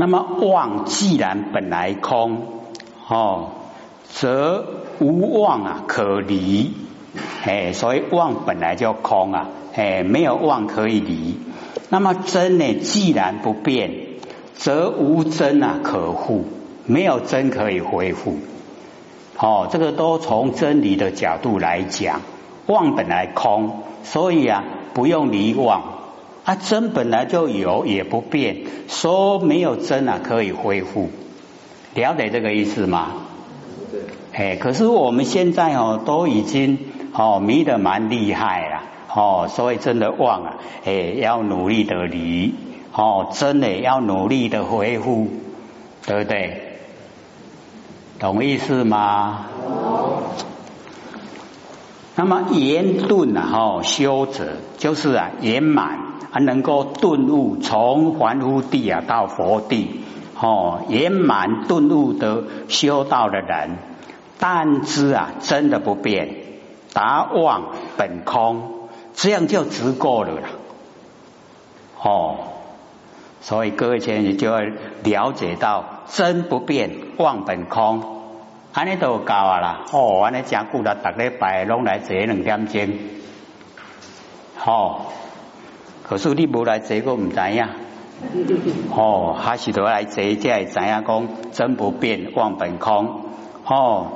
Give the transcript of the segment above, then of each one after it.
那么妄既然本来空，哦，则无妄啊可离，哎，所以妄本来就空啊，哎，没有妄可以离。那么真呢，既然不变，则无真啊可护，没有真可以恢复。哦，这个都从真理的角度来讲，妄本来空，所以啊不用离妄。啊，真本来就有，也不变，说没有真啊，可以恢复，了解这个意思吗？对。哎，可是我们现在哦，都已经哦迷得蛮厉害了，哦，所以真的忘了，哎，要努力的离，哦，真的要努力的恢复，对不对？懂意思吗？那么圆顿啊，哦，修者就是啊，圆满。还能够顿悟，从凡夫地啊到佛地，哦，圆满顿悟的修道的人，但知啊真的不变，达妄本空，这样就足够了啦。哦，所以各位前你就要了解到真不变，妄本空，安尼都够啊啦。哦，安尼讲古了，逐礼拜拢来坐两点钟，好。可是你无来坐，我唔知影。哦，还是得来坐，才会知影讲真不变，忘本空。哦，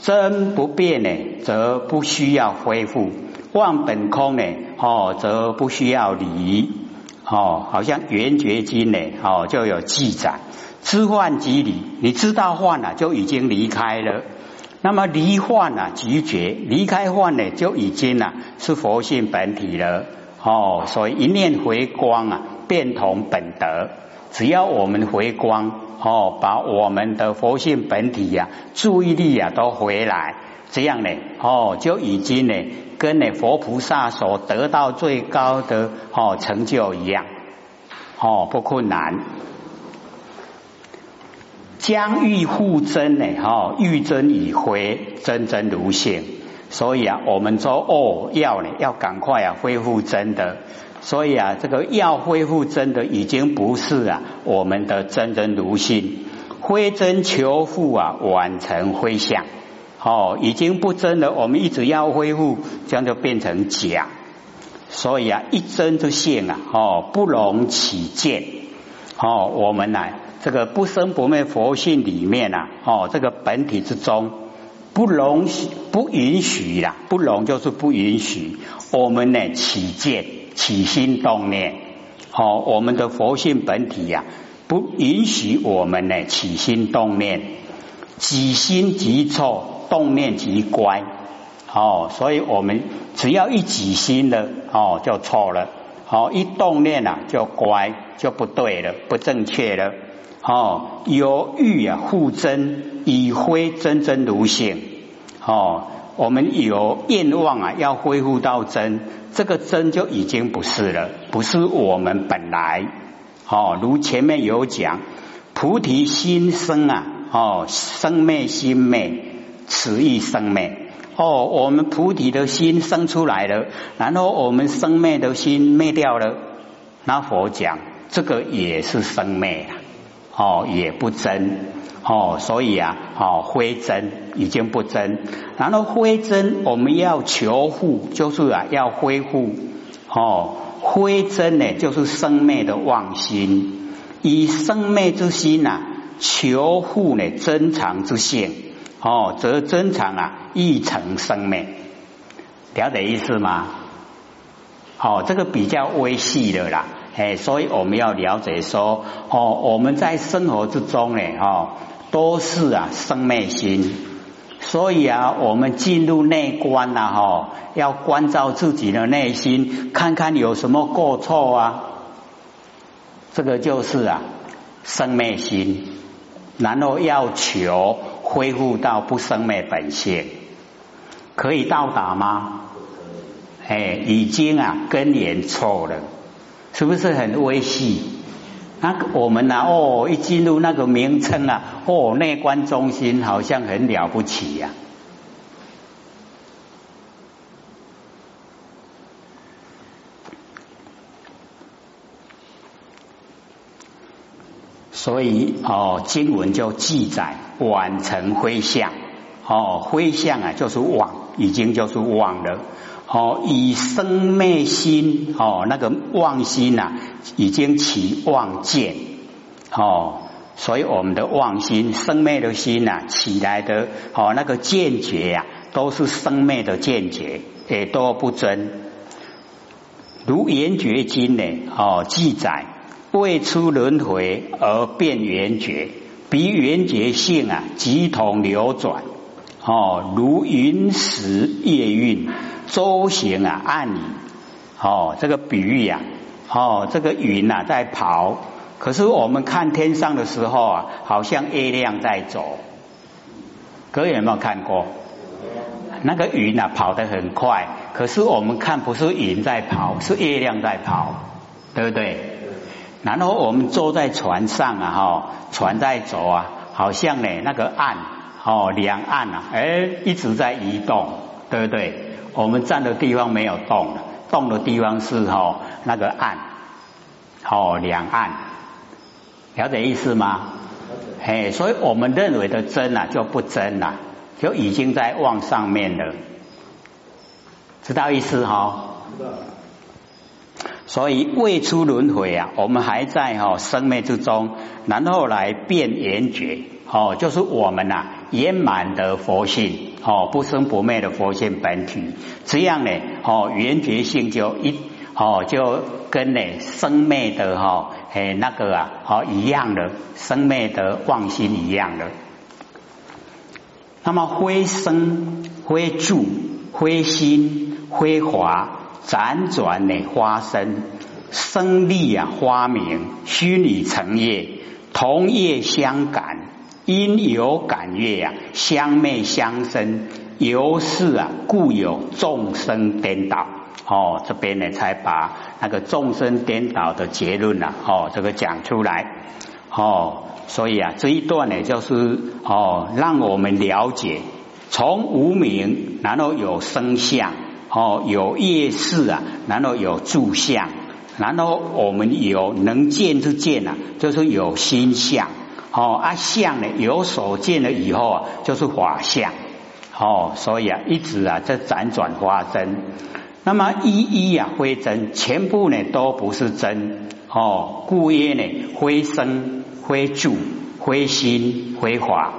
真不变呢，则不需要恢复；忘本空呢，哦，则不需要离。哦，好像《圆觉经》呢，哦，就有记载：知幻即离，你知道幻了，就已经离开了。那么离幻啊，即觉，离开幻呢，就已经啊，是佛性本体了。哦，所以一念回光啊，变同本德。只要我们回光，哦，把我们的佛性本体呀，注意力啊都回来，这样呢，哦，就已经呢，跟呢佛菩萨所得到最高的哦成就一样，哦，不困难。将欲护真呢，哦，欲真以回，真真如现。所以啊，我们说哦，要呢，要赶快啊，恢复真的。所以啊，这个要恢复真的，已经不是啊，我们的真真如性，非真求复啊，完成灰相。哦，已经不真了。我们一直要恢复，这样就变成假。所以啊，一真之性啊，哦，不容起见。哦，我们呢，这个不生不灭佛性里面啊，哦，这个本体之中。不容许，不允许啦！不容就是不允许。我们呢起见、起心动念，好，我们的佛性本体呀，不允许我们呢起心动念。起心即错，动念即乖。哦，所以我们只要一起心了，哦，就错了。好，一动念啊，就乖，就不对了，不正确了。哦，有欲啊，护真以非真真如性。哦，我们有愿望啊，要恢复到真，这个真就已经不是了，不是我们本来。哦，如前面有讲，菩提心生啊，哦，生灭心灭，此亦生灭。哦，我们菩提的心生出来了，然后我们生灭的心灭掉了，那佛讲这个也是生灭啊。哦，也不真哦，所以啊，哦，非真已经不真，然后非真我们要求复，就是啊，要恢复。哦，非真呢，就是生灭的妄心，以生灭之心呐，求复呢，真常之性。哦，则真常啊，亦成生灭，了解意思吗？哦，这个比较微细的啦。哎，所以我们要了解说，哦，我们在生活之中呢，哦，都是啊生灭心，所以啊，我们进入内观呐，哈，要关照自己的内心，看看有什么过错啊，这个就是啊生灭心，然后要求恢复到不生灭本性，可以到达吗？哎，已经啊根源错了。是不是很微细？那我们呢？哦，一进入那个名称啊，哦，内观中心好像很了不起呀。所以哦，经文就记载晚成灰相哦，灰相啊就是妄，已经就是妄了哦，以生灭心哦，那个妄心呐，已经起妄见哦，所以我们的妄心生灭的心呐起来的哦，那个见觉呀，都是生灭的见觉，也都不真。如《圆觉经》呢哦记载。未出轮回而变圆觉，比圆觉性啊，即同流转哦，如云时夜运，舟行啊，岸影哦，这个比喻呀，哦，这个云呐在跑，可是我们看天上的时候啊，好像月亮在走。各位有没有看过？那个云呐跑得很快，可是我们看不是云在跑，是月亮在跑，对不对？然后我们坐在船上啊，哈，船在走啊，好像呢那个岸哦，两岸啊，哎，一直在移动，对不对？我们站的地方没有动，动的地方是哈那个岸，哦，两岸，了解意思吗？哎，所以我们认为的真啊，就不真了，就已经在望上面了，知道意思哈？所以未出轮回啊，我们还在哈生命之中，然后来变缘觉哦，就是我们呐圆满的佛性哦，不生不灭的佛性本体，这样呢哦圆觉性就一哦就跟呢生灭的哈哎那个啊哦一样的生灭的妄心一样的。那么灰生灰住灰心灰华。辗转的花生，生力啊，花明虚拟成业，同业相感，因有感业啊，相昧相生，由是啊，故有众生颠倒。哦，这边呢才把那个众生颠倒的结论啊，哦，这个讲出来。哦，所以啊，这一段呢，就是哦，让我们了解从无名，然后有生相。哦，有夜视啊，然后有住相，然后我们有能见之见啊，就是有心相。哦，啊相呢，有所见了以后啊，就是法相。哦，所以啊，一直啊在辗转发生。那么一一啊非真，全部呢都不是真。哦，故曰呢，非生、非住、非心、非法。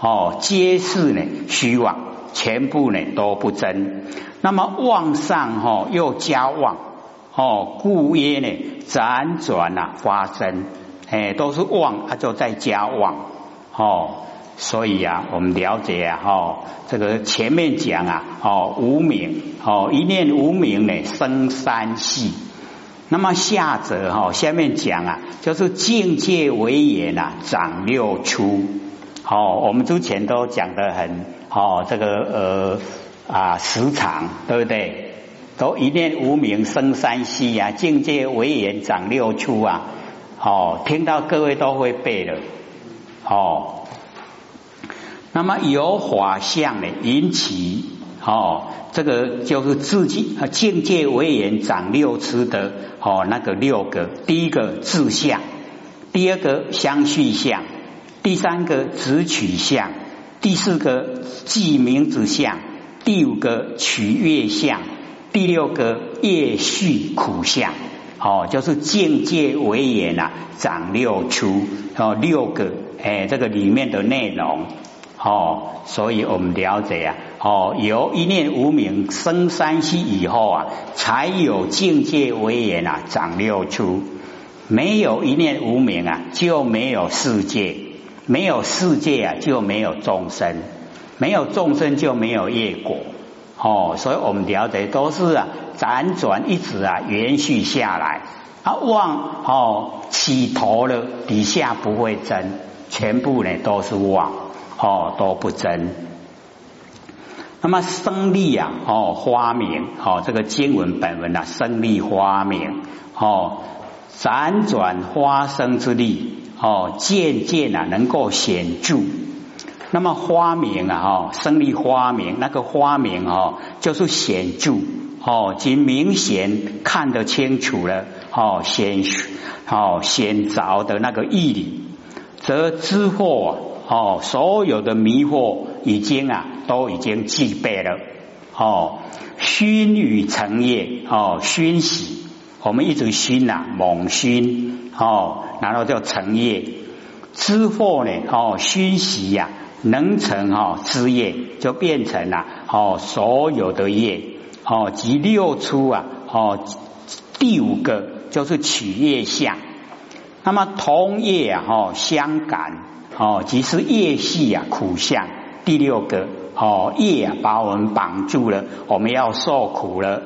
哦，皆是呢虚妄，全部呢都不真。那么妄上哈又加妄哦，故曰呢辗转啊发生，哎都是妄，它就在加妄哦，所以啊我们了解啊哈，这个前面讲啊哦无名哦一念无名呢生三系，那么下则哈下面讲啊就是境界为言啊长六出，哦我们之前都讲的很哦这个呃。啊，时常对不对？都一念无名生三息呀，境界为言长六出啊。哦，听到各位都会背了。哦，那么有法相呢，引起哦，这个就是自己，境界为言长六出的哦，那个六个，第一个自相，第二个相续相，第三个直取相，第四个记名之相。第五个取悦相，第六个业续苦相，哦，就是境界为言啊，长六出哦，六个哎，这个里面的内容哦，所以我们了解啊，哦，有一念无名生三息以后啊，才有境界为言啊，长六出，没有一念无名啊，就没有世界，没有世界啊，就没有众生。没有众生就没有业果哦，所以我们了解都是啊辗转一直啊延续下来啊妄哦起头了底下不会真，全部呢都是妄哦都不真。那么生力啊哦花明哦这个经文本文啊生力花明哦辗转花生之力哦渐渐啊能够显著。那么花名啊，哈，生立花名，那个花名哦，就是显著哦，即明显看得清楚了，哦，显哦显着的那个义理，则知惑哦，所有的迷惑已经啊都已经具备了哦。熏与成业哦，熏习我们一直熏呐，猛熏哦，然后叫成业。知惑呢哦，熏习呀，能成哈枝业，就变成了哦所有的业哦，即六出啊哦，第五个就是取业相。那么同业啊，哦相感哦，即是业系啊苦相。第六个哦业啊把我们绑住了，我们要受苦了。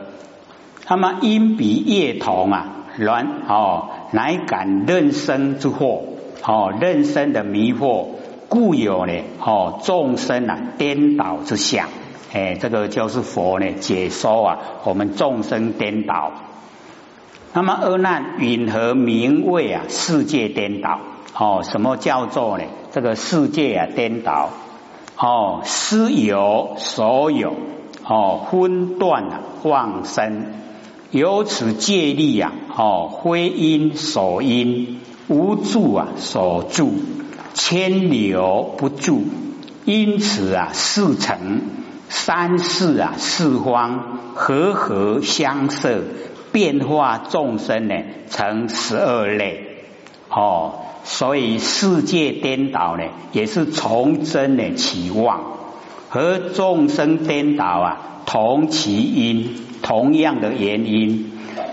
那么因比业同啊，然哦乃感任生之惑哦任生的迷惑，故有呢哦众生啊颠倒之相。哎，这个就是佛呢解说啊，我们众生颠倒。那么恶难允和名为啊，世界颠倒哦。什么叫做呢？这个世界啊颠倒哦，私有所有哦，分断啊妄生，由此借力啊哦，非因所因，无助啊所助，千流不住，因此啊四成三世啊四方和合相摄。变化众生呢，成十二类哦，所以世界颠倒呢，也是从真的起妄，和众生颠倒啊，同其因，同样的原因。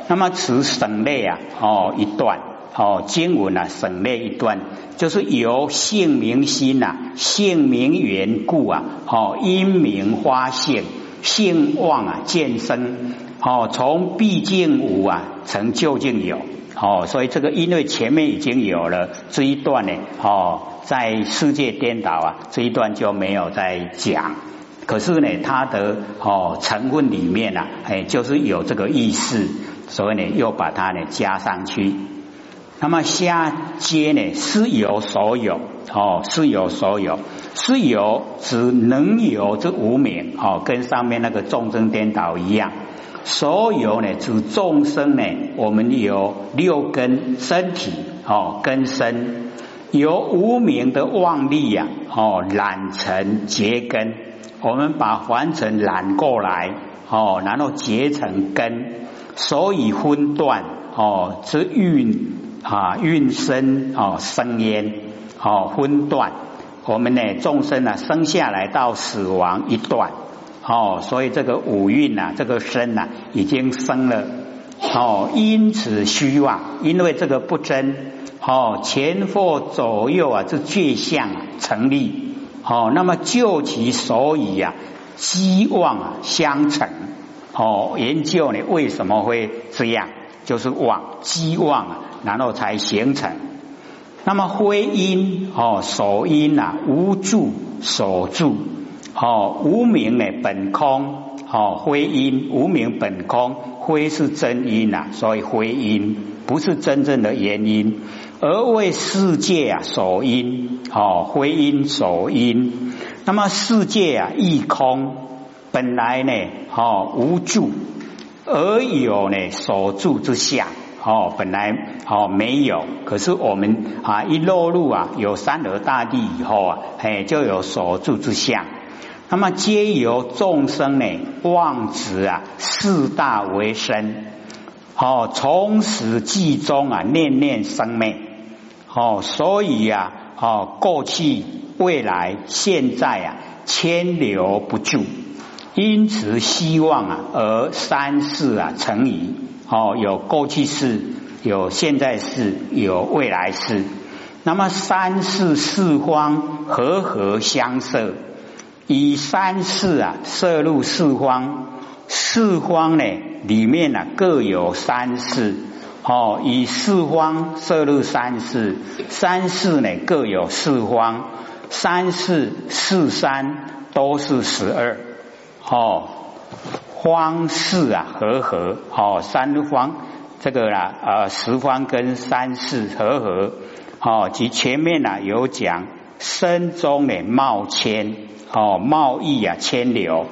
那么此省略啊，哦一段哦经文啊省略一段，就是由性明心呐，性明缘故啊，哦因明发性，性旺啊见生。哦，从毕竟无啊，成究竟有哦，所以这个因为前面已经有了这一段呢，哦，在世界颠倒啊这一段就没有再讲。可是呢，它的哦成分里面呢，哎，就是有这个意思，所以呢，又把它呢加上去。那么下接呢，是有所有哦，是有所有，是有指能有这无名哦，跟上面那个众生颠倒一样。所有呢，指众生呢，我们有六根身体哦，根身由无名的妄力呀哦染成结根，我们把凡尘染过来哦，然后结成根，所以分段哦之运啊运生哦生烟哦分段，我们呢众生呢生下来到死亡一段。哦，所以这个五蕴呐，这个生呐，已经生了。哦，因此虚妄，因为这个不真。哦，前后左右啊，这具相成立。哦，那么就其所以呀，希望啊相成。哦，研究呢为什么会这样？就是妄，希望，然后才形成。那么非因哦，所因呐，无助所助。哦，无名呢本空，哦，非因无名本空，非是真因呐，所以非因不是真正的原因，而为世界啊所因，哦，非因所因。那么世界啊亦空，本来呢，哦无助，而有呢所住之相，哦，本来哦没有，可是我们啊一落入啊有三河大地以后啊，哎就有所住之相。那么皆由众生呢妄执啊四大为身，哦从始至终啊念念生灭，哦所以呀哦过去未来现在啊牵留不住，因此希望啊而三世啊成矣，哦有过去世，有现在世，有未来世，那么三世四方和合相摄。以三世啊摄入四方，四方呢里面呢各有三世。哦，以四方摄入三世，三世呢各有四方，三世四三都是十二。哦，方四啊和合哦，三方这个啦呃十方跟三世和合哦，及前面呢有讲身中呢冒千。哦，贸易啊，牵流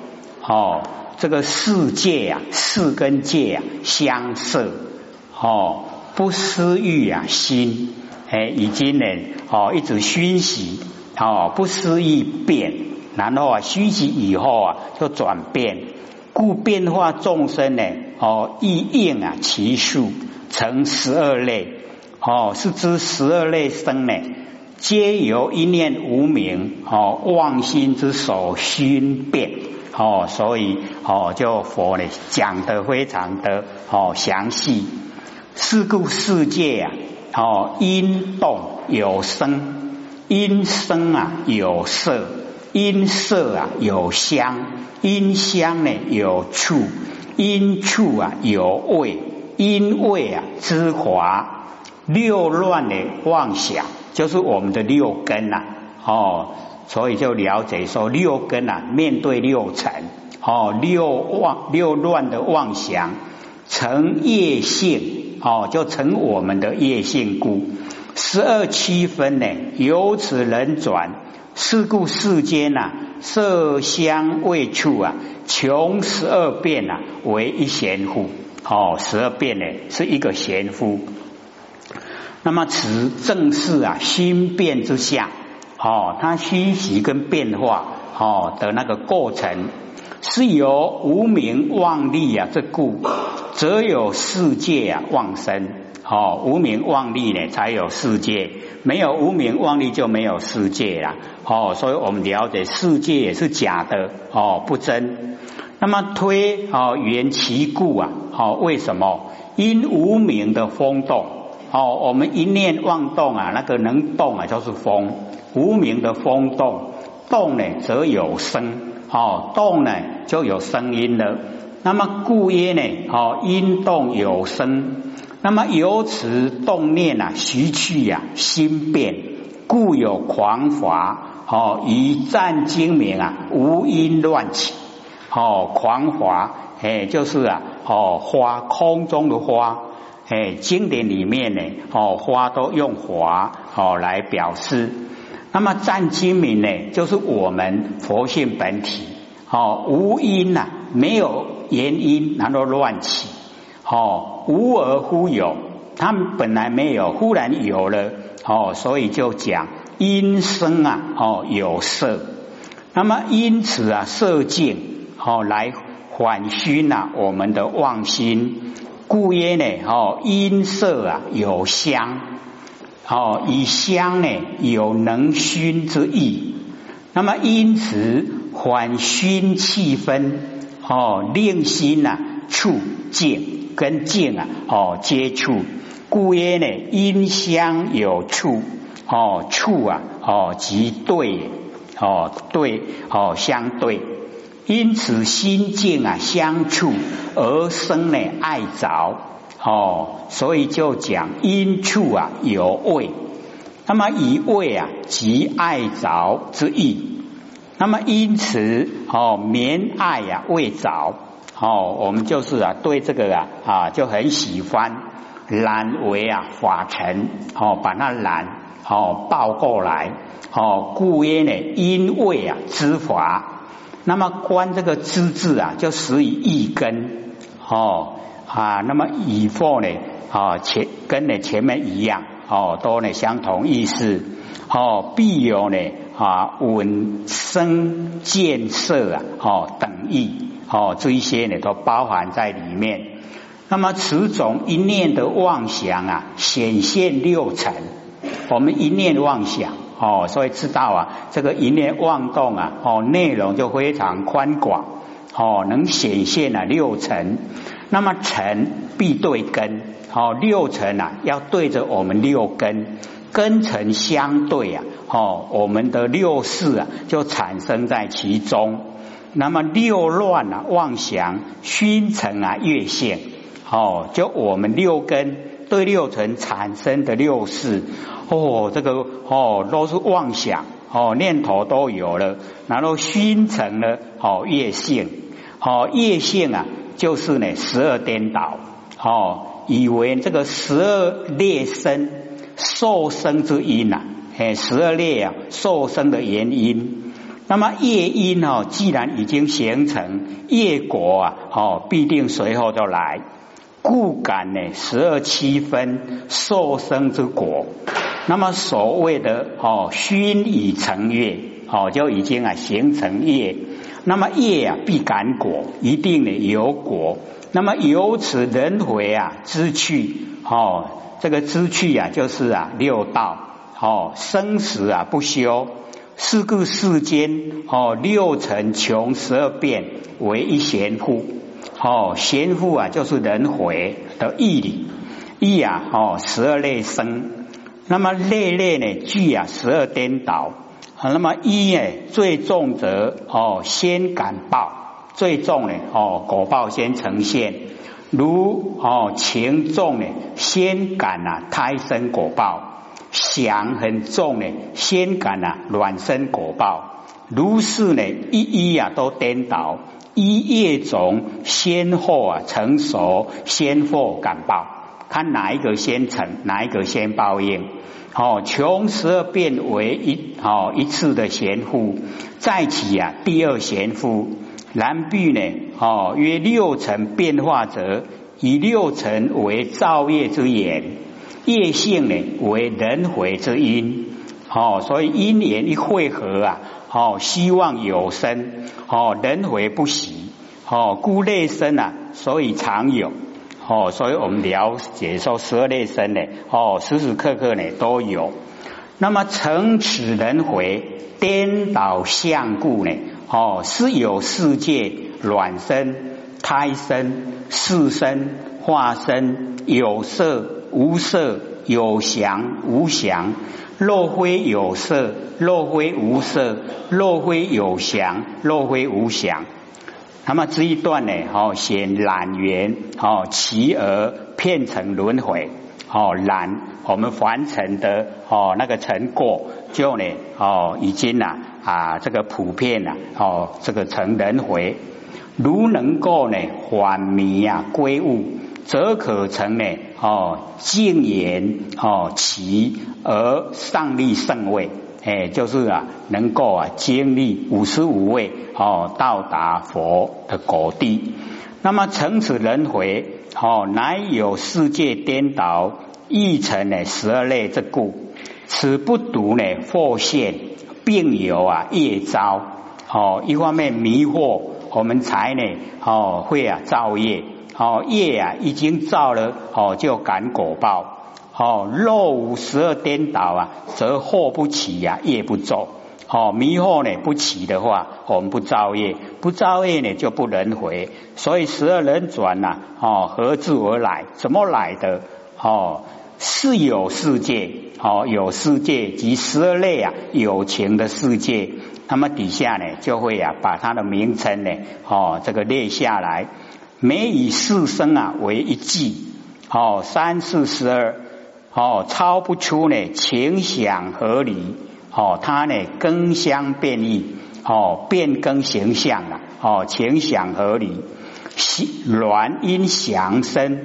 哦，这个世界啊，世跟界啊相摄哦，不思欲啊心，哎，已经呢，哦，一直熏习，哦，不思议变，然后啊，虚极以后啊，就转变，故变化众生呢，哦，意应啊其数，成十二类，哦，是知十二类生呢，皆由一念无明，哦，妄心之所熏变。哦，所以哦，就佛呢讲的非常的哦详细。是故世界啊，哦因动有声，因生啊有色，因色啊有香，因香呢有触，因触啊有味，因味啊之华。六乱的妄想，就是我们的六根呐，哦。所以就了解说六根啊，面对六尘，哦，六妄六乱的妄想成业性，哦，就成我们的业性故。十二七分呢，由此轮转，是故世间呐，色香味触啊，穷十二变呐，为一贤夫。哦，十二变呢，是一个贤夫。那么此正是啊，心变之下。哦，它虚习跟变化哦的那个过程，是由无名妄力啊，这故则有世界啊妄生。哦，无名妄力呢，才有世界；没有无名妄力，就没有世界了。哦，所以我们了解世界也是假的哦，不真。那么推哦，缘其故啊，哦，为什么？因无名的风动。哦，我们一念妄动啊，那个能动啊，就是风。无名的风动，动呢则有声，哦，动呢就有声音了。那么故曰呢，哦，因动有声。那么由此动念啊，徐去呀，心变，故有狂华。哦，以战精明啊，无因乱起。哦，狂华，哎，就是啊，哦，花空中的花，哎，经典里面呢，哦，花都用华哦来表示。那么占精明呢，就是我们佛性本体，哦，无因呐，没有原因，然后乱起，哦，无而忽有，他们本来没有，忽然有了，哦，所以就讲因生啊，哦，有色，那么因此啊，色境，哦，来缓熏呐，我们的妄心，故曰呢，哦，因色啊，有香。哦，以香呢有能熏之意，那么因此缓熏气氛，哦，令心呐触境跟境啊，哦接触，故曰呢因香有触，哦触啊，哦即对，哦对，哦相对，因此心境啊相处而生呢爱着。哦，所以就讲因处啊有味，那么以味啊即爱着之意，那么因此哦绵爱呀未着，哦我们就是啊对这个啊啊就很喜欢揽为啊法尘，哦把它揽哦抱过来，哦故曰呢因为啊知法，那么观这个知字啊就始于一根，哦。啊，那么以后呢？啊，前跟呢前面一样，哦，都呢相同意思，哦，必有呢啊闻声见色啊，哦等意，哦这一些呢都包含在里面。那么此种一念的妄想啊，显现六尘。我们一念妄想，哦，所以知道啊，这个一念妄动啊，哦，内容就非常宽广，哦，能显现啊六尘。那么尘必对根，哦，六尘啊要对着我们六根，根尘相对啊，哦，我们的六事啊就产生在其中。那么六乱啊妄想熏成啊越现，哦，就我们六根对六尘产生的六事，哦，这个哦都是妄想，哦念头都有了，然后熏成了哦业性，哦业性啊。就是呢，十二颠倒哦，以为这个十二列生受生之因呐，哎，十二列啊受生的原因。那么业因哦，既然已经形成，业果啊，哦，必定随后就来。故感呢，十二七分受生之果。那么所谓的哦，熏已成业，哦，就已经啊形成业。那么业啊必感果，一定的有果。那么由此轮回啊知趣，哦，这个知趣啊就是啊六道，哦，生死啊不休。是故世间哦，六尘穷十二变为一贤妇，哦，贤妇啊就是轮回的义理，义啊哦十二类生，那么类类呢聚啊十二颠倒，那么一呢最重则哦先感报，最重呢哦果报先呈现，如哦情重呢先感啊胎生果报。想很重呢，先感啊卵生果报，如是呢一一啊都颠倒，一叶种先后啊成熟，先后感报，看哪一个先成，哪一个先报应。哦，穷十二变为一哦一次的贤夫，再起啊第二贤夫，然必呢哦约六成变化者，以六成为造业之言。业性呢为轮回之因，哦，所以因缘一汇合啊，哦，希望有生，哦，轮回不息，哦，故类生啊，所以常有，哦，所以我们了解说十二类生呢，哦，时时刻刻呢都有。那么成此轮回颠倒相故呢，哦，是有世界卵生、胎生、世生、化身、有色。无色有祥无祥，若非有色，若非无色，若非有祥，若非无祥。那么这一段呢？哦，显染缘，哦，其而变成轮回，哦，染我们凡尘的哦那个尘过，就呢哦已经呐啊这个普遍了，哦这个成轮回，如能够呢缓迷啊归悟。则可成呢？哦，静言哦，其而上立圣位，哎，就是啊，能够啊经历五十五位哦，到达佛的果地。那么从此轮回，哦，乃有世界颠倒，亦成呢十二类之故。此不独呢惑现，并有啊业招。哦，一方面迷惑我们才呢哦会啊造业。哦，业啊，已经造了，哦，就感果报。哦，若无十二颠倒啊，则祸不起呀，业不走。哦，迷惑呢不起的话，我们不造业，不造业呢就不轮回。所以十二轮转呐，哦，何自而来？怎么来的？哦，是有世界，哦，有世界及十二类啊，有情的世界。那么底下呢，就会啊，把它的名称呢，哦，这个列下来。每以四生啊为一季，哦，三四十二，哦，超不出呢情想合理，哦，它呢更相变异，哦，变更形象了，哦，情想合理，卵因想生，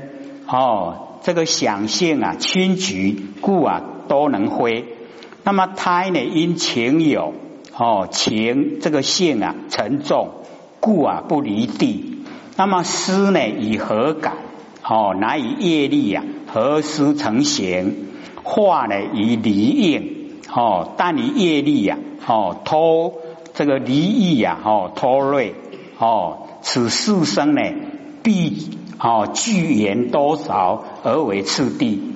哦，这个想性啊轻举，故啊都能挥。那么胎呢因情有，哦，情这个性啊沉重，故啊不离地。那么思呢？以何感？哦，乃以业力呀，何思成形？化呢？以离应。哦，但以业力呀，哦，拖这个离意呀，哦，拖累。哦，此四生呢，必哦聚言多少而为次第。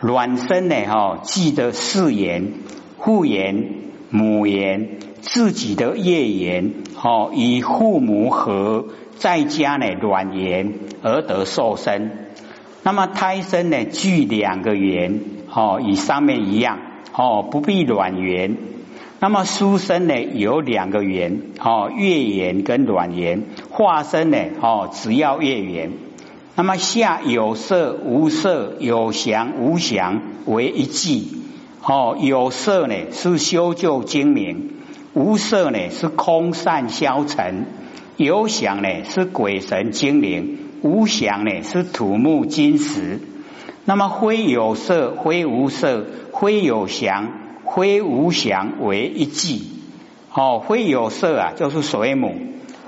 卵生呢？哦，记得四言：父言、母言、自己的业言。哦，以父母和。在家呢，卵源而得受生。那么胎生呢，具两个圆，哦，与上面一样，哦，不必卵圆。那么书生呢，有两个圆，哦，月圆跟卵圆。化身呢，哦，只要月圆。那么下有色无色，有祥无祥为一季。哦，有色呢是修旧精明，无色呢是空散消沉。有想呢是鬼神精灵，无想呢是土木金石。那么非有色，非无色，非有想，非无想为一季。哦，非有色啊，就是水母；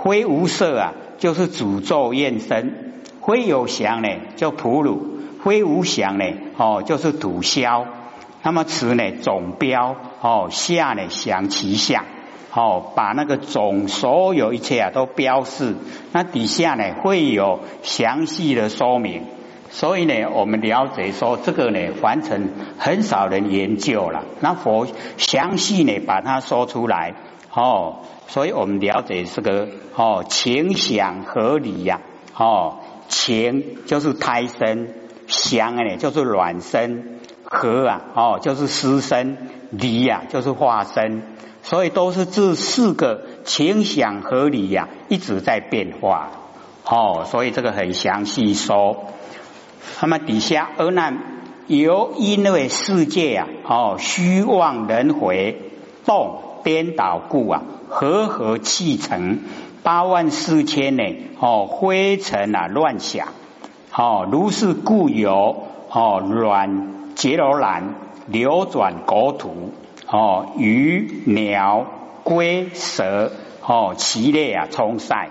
非无色啊，就是诅咒验身；非有想呢，叫普鲁；非无想呢，哦，就是土消。那么此呢总标哦，下呢详其相哦，把那个总所有一切啊都标示，那底下呢会有详细的说明。所以呢，我们了解说这个呢，完成很少人研究了。那佛详细呢把它说出来哦，所以我们了解这个哦，情想合理呀哦，情就是胎生，想呢就是卵生，合啊哦就是湿生，离呀就是化生，所以都是这四个情想合理呀一直在变化。哦，所以这个很详细说。那么底下而难由因为世界啊哦虚妄轮回动颠倒故啊和合气成八万四千呢哦灰尘啊乱想。哦如是故有哦软结罗兰流转国土。哦鱼鸟龟蛇哦其类啊冲塞。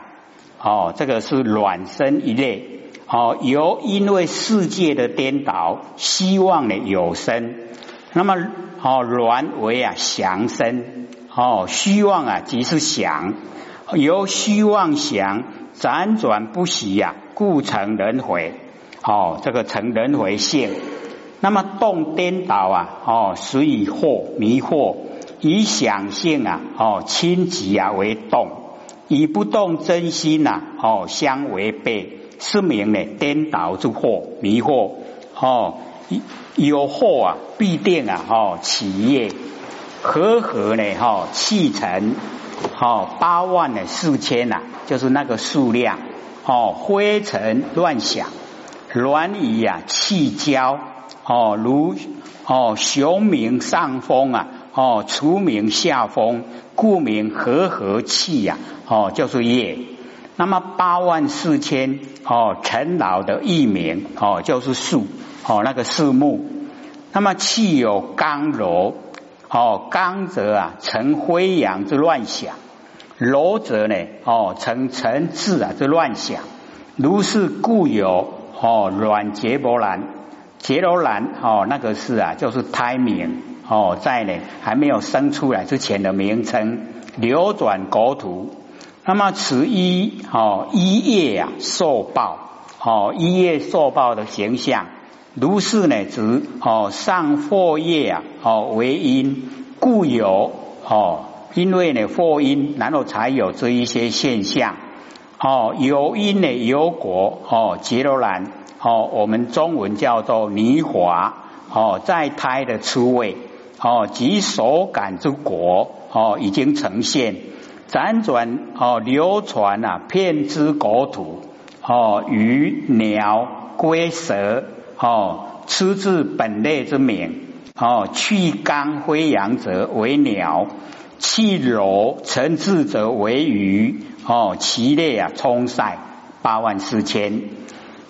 哦这个是卵生一类。哦，由因为世界的颠倒，希望呢有生，那么哦卵为啊祥生，哦虚妄啊即是想，由虚妄想辗转不息呀，故成轮回。哦，这个成轮回性，那么动颠倒啊，哦所以惑迷惑，以想性啊，哦轻急啊为动，以不动真心呐，哦相违背。是名呢颠倒之惑迷惑哦，有惑啊必定啊哦企业和合呢哈气成哦八万呢四千呐就是那个数量哦灰尘乱响乱语啊气交哦如哦雄名上风啊哦除名下风故名和合气呀哦就是业。那么八万四千哦，陈老的艺名哦，就是树哦，那个树木。那么气有刚柔哦，刚则啊成灰扬之乱想，柔则呢哦成成智啊之乱想。如是故有哦软结波兰，结罗兰哦那个是啊就是胎名哦，在呢还没有生出来之前的名称，流转国土。那么此一哦一叶啊受报哦一叶受报的形象，如是呢指哦上祸业啊哦为因，故有哦因为呢祸因，然后才有这一些现象哦有因呢有果哦杰罗兰哦我们中文叫做泥华哦在胎的初位哦及手感之果哦已经呈现。辗转哦，流传啊，遍之国土哦，鱼鸟龟蛇哦，出自本类之名哦，去刚飞扬者为鸟，气柔沉滞者为鱼哦，其类啊，充塞八万四千。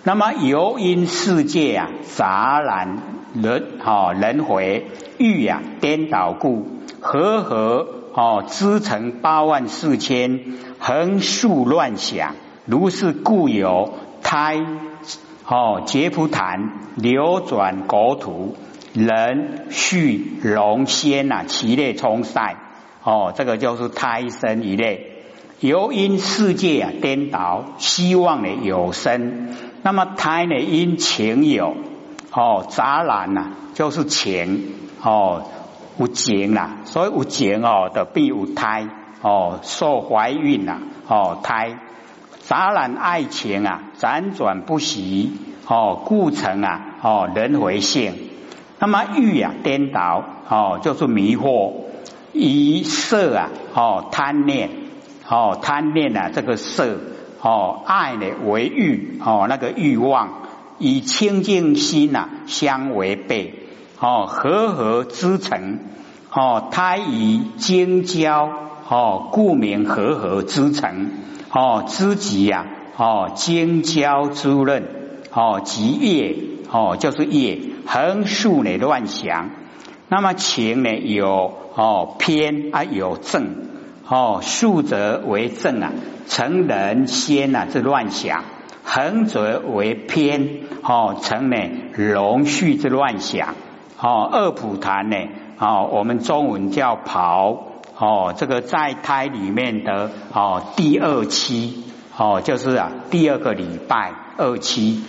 那么由因世界啊，杂染轮哦，轮回欲啊，颠倒故和合。哦，织成八万四千，横竖乱想，如是故有胎哦，劫福坛流转国土，人畜龙仙呐，其类冲塞哦，这个就是胎生一类。由因世界啊颠倒，希望呢有生，那么胎呢因情有哦杂染呐，就是情哦。有情啦，所以有情哦的必有胎哦，受怀孕啦哦胎杂染爱情啊，辗转不息哦，故成啊哦轮回性。那么欲啊颠倒哦，就是迷惑以色啊哦贪念哦贪念啊这个色哦爱呢为欲哦那个欲望以清净心呐相违背。哦，和合之成，哦，胎以精交，哦，故名和合之成，哦，知己呀，哦，精交之论，哦，即业，哦，就是业，横竖呢乱想，那么情呢有，哦，偏啊有正，哦，竖则为正啊，成人先啊之乱想，横则为偏，哦，成呢龙序之乱想。哦，二普坛呢，哦，我们中文叫刨，哦，这个在胎里面的哦第二期，哦，就是啊第二个礼拜二期，